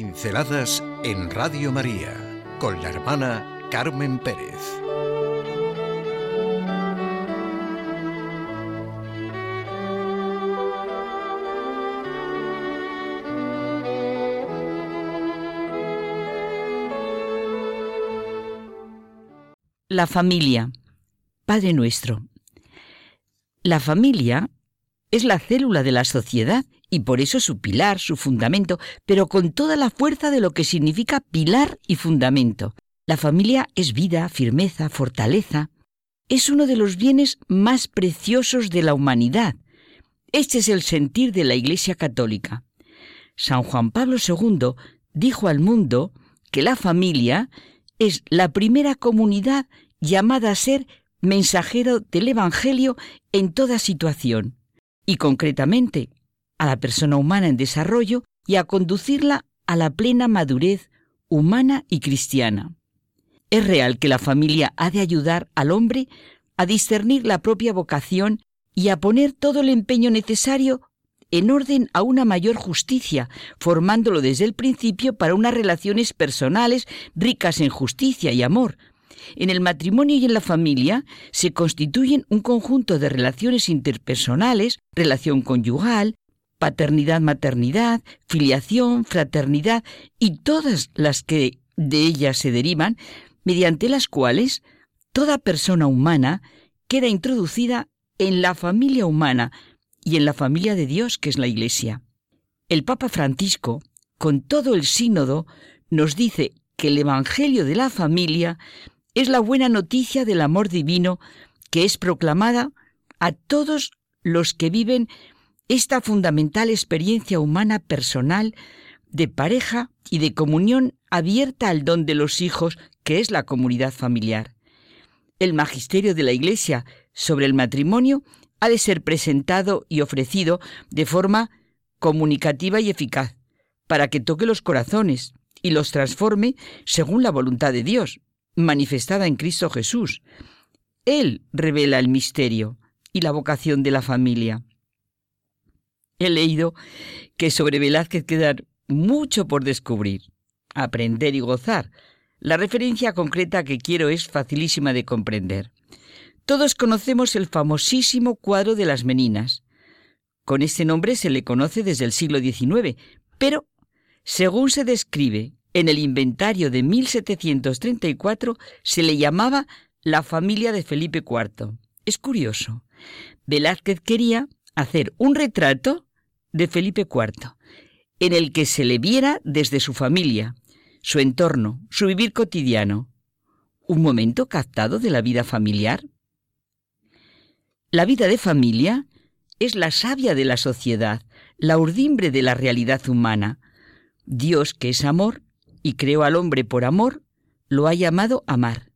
Pinceladas en Radio María con la hermana Carmen Pérez. La familia. Padre nuestro. La familia es la célula de la sociedad y por eso su pilar, su fundamento, pero con toda la fuerza de lo que significa pilar y fundamento. La familia es vida, firmeza, fortaleza. Es uno de los bienes más preciosos de la humanidad. Este es el sentir de la Iglesia Católica. San Juan Pablo II dijo al mundo que la familia es la primera comunidad llamada a ser mensajero del Evangelio en toda situación, y concretamente a la persona humana en desarrollo y a conducirla a la plena madurez humana y cristiana. Es real que la familia ha de ayudar al hombre a discernir la propia vocación y a poner todo el empeño necesario en orden a una mayor justicia, formándolo desde el principio para unas relaciones personales ricas en justicia y amor. En el matrimonio y en la familia se constituyen un conjunto de relaciones interpersonales, relación conyugal, paternidad, maternidad, filiación, fraternidad y todas las que de ellas se derivan, mediante las cuales toda persona humana queda introducida en la familia humana y en la familia de Dios que es la Iglesia. El Papa Francisco, con todo el sínodo, nos dice que el Evangelio de la familia es la buena noticia del amor divino que es proclamada a todos los que viven esta fundamental experiencia humana personal de pareja y de comunión abierta al don de los hijos, que es la comunidad familiar. El magisterio de la Iglesia sobre el matrimonio ha de ser presentado y ofrecido de forma comunicativa y eficaz, para que toque los corazones y los transforme según la voluntad de Dios, manifestada en Cristo Jesús. Él revela el misterio y la vocación de la familia. He leído que sobre Velázquez queda mucho por descubrir, aprender y gozar. La referencia concreta que quiero es facilísima de comprender. Todos conocemos el famosísimo cuadro de las Meninas. Con este nombre se le conoce desde el siglo XIX, pero, según se describe en el inventario de 1734, se le llamaba la familia de Felipe IV. Es curioso. Velázquez quería hacer un retrato de Felipe IV, en el que se le viera desde su familia, su entorno, su vivir cotidiano, un momento captado de la vida familiar. La vida de familia es la savia de la sociedad, la urdimbre de la realidad humana. Dios, que es amor, y creó al hombre por amor, lo ha llamado amar.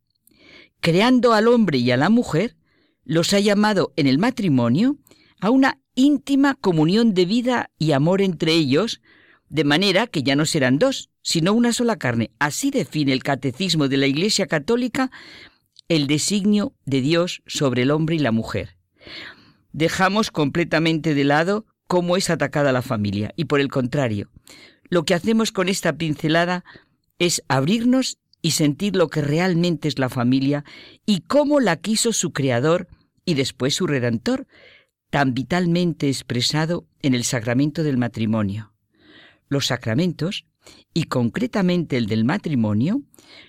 Creando al hombre y a la mujer, los ha llamado en el matrimonio a una íntima comunión de vida y amor entre ellos, de manera que ya no serán dos, sino una sola carne. Así define el catecismo de la Iglesia Católica el designio de Dios sobre el hombre y la mujer. Dejamos completamente de lado cómo es atacada la familia y por el contrario, lo que hacemos con esta pincelada es abrirnos y sentir lo que realmente es la familia y cómo la quiso su creador y después su redentor, tan vitalmente expresado en el sacramento del matrimonio. Los sacramentos, y concretamente el del matrimonio,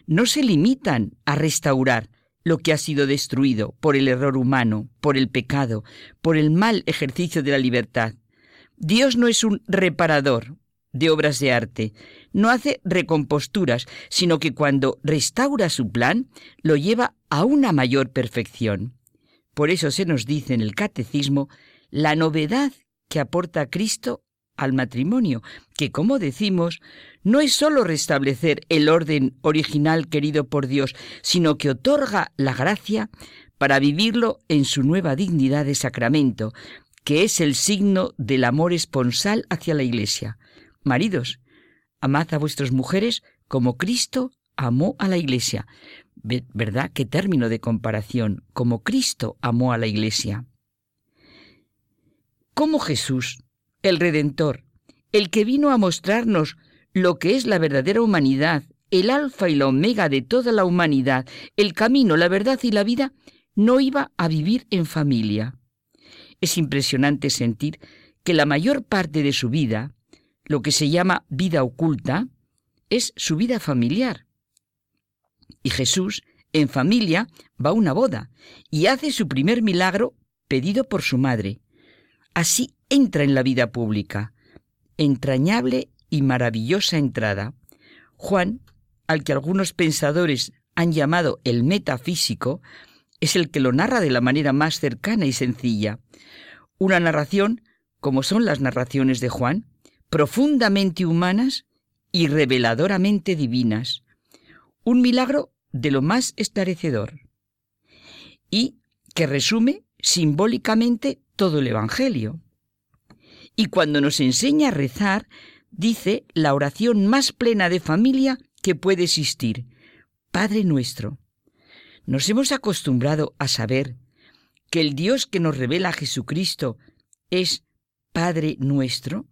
no se limitan a restaurar lo que ha sido destruido por el error humano, por el pecado, por el mal ejercicio de la libertad. Dios no es un reparador de obras de arte, no hace recomposturas, sino que cuando restaura su plan, lo lleva a una mayor perfección. Por eso se nos dice en el catecismo la novedad que aporta Cristo al matrimonio, que como decimos, no es sólo restablecer el orden original querido por Dios, sino que otorga la gracia para vivirlo en su nueva dignidad de sacramento, que es el signo del amor esponsal hacia la Iglesia. Maridos, amad a vuestras mujeres como Cristo amó a la Iglesia. ¿Verdad? ¿Qué término de comparación? Como Cristo amó a la Iglesia. Como Jesús, el Redentor, el que vino a mostrarnos lo que es la verdadera humanidad, el alfa y la omega de toda la humanidad, el camino, la verdad y la vida, no iba a vivir en familia. Es impresionante sentir que la mayor parte de su vida, lo que se llama vida oculta, es su vida familiar. Y Jesús, en familia, va a una boda y hace su primer milagro pedido por su madre. Así entra en la vida pública. Entrañable y maravillosa entrada. Juan, al que algunos pensadores han llamado el metafísico, es el que lo narra de la manera más cercana y sencilla. Una narración, como son las narraciones de Juan, profundamente humanas y reveladoramente divinas. Un milagro de lo más esclarecedor. Y que resume simbólicamente todo el Evangelio. Y cuando nos enseña a rezar, dice la oración más plena de familia que puede existir, Padre nuestro. Nos hemos acostumbrado a saber que el Dios que nos revela a Jesucristo es Padre nuestro.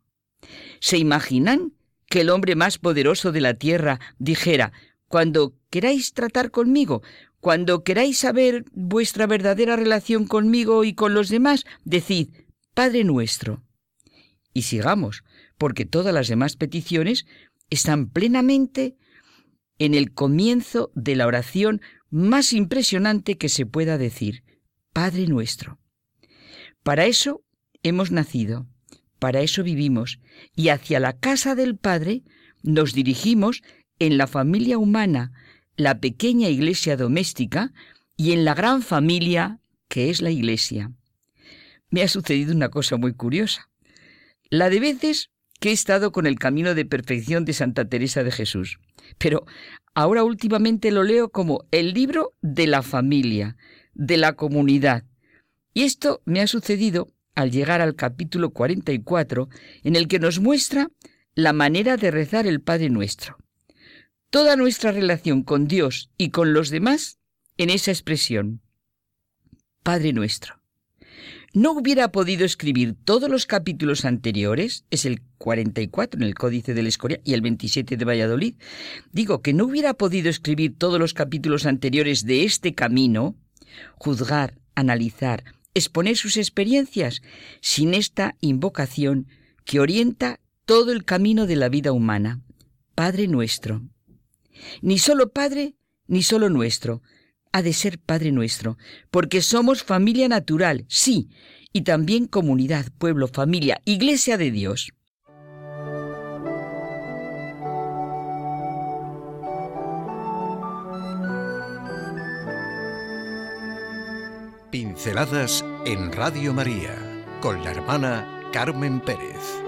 ¿Se imaginan que el hombre más poderoso de la tierra dijera, cuando queráis tratar conmigo, cuando queráis saber vuestra verdadera relación conmigo y con los demás, decid, Padre nuestro. Y sigamos, porque todas las demás peticiones están plenamente en el comienzo de la oración más impresionante que se pueda decir, Padre nuestro. Para eso hemos nacido, para eso vivimos, y hacia la casa del Padre nos dirigimos en la familia humana, la pequeña iglesia doméstica, y en la gran familia que es la iglesia. Me ha sucedido una cosa muy curiosa. La de veces que he estado con el camino de perfección de Santa Teresa de Jesús. Pero ahora últimamente lo leo como el libro de la familia, de la comunidad. Y esto me ha sucedido al llegar al capítulo 44, en el que nos muestra la manera de rezar el Padre Nuestro. Toda nuestra relación con Dios y con los demás en esa expresión. Padre Nuestro no hubiera podido escribir todos los capítulos anteriores, es el 44 en el Códice de la Escoria y el 27 de Valladolid, digo que no hubiera podido escribir todos los capítulos anteriores de este camino, juzgar, analizar, exponer sus experiencias, sin esta invocación que orienta todo el camino de la vida humana. Padre nuestro. Ni solo Padre, ni solo nuestro, ha de ser Padre nuestro, porque somos familia natural, sí, y también comunidad, pueblo, familia, iglesia de Dios. Pinceladas en Radio María con la hermana Carmen Pérez.